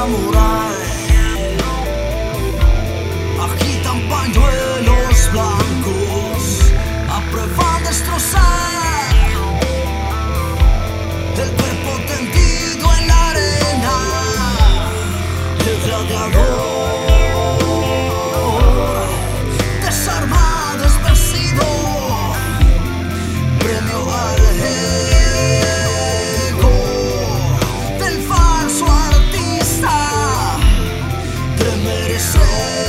samurái de merecer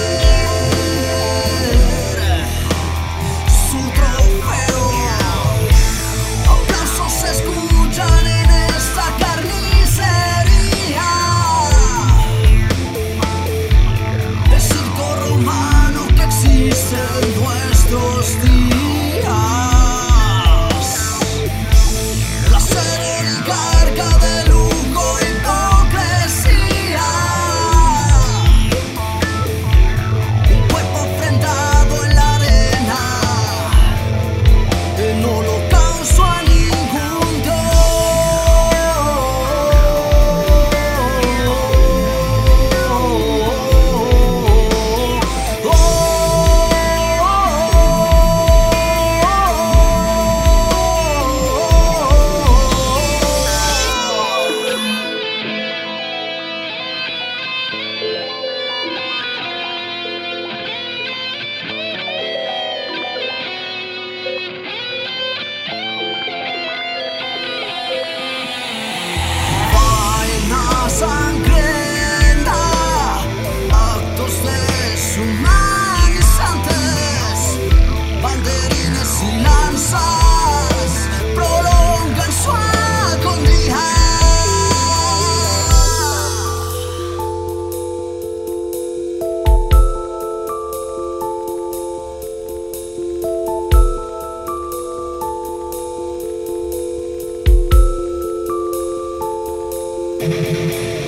Música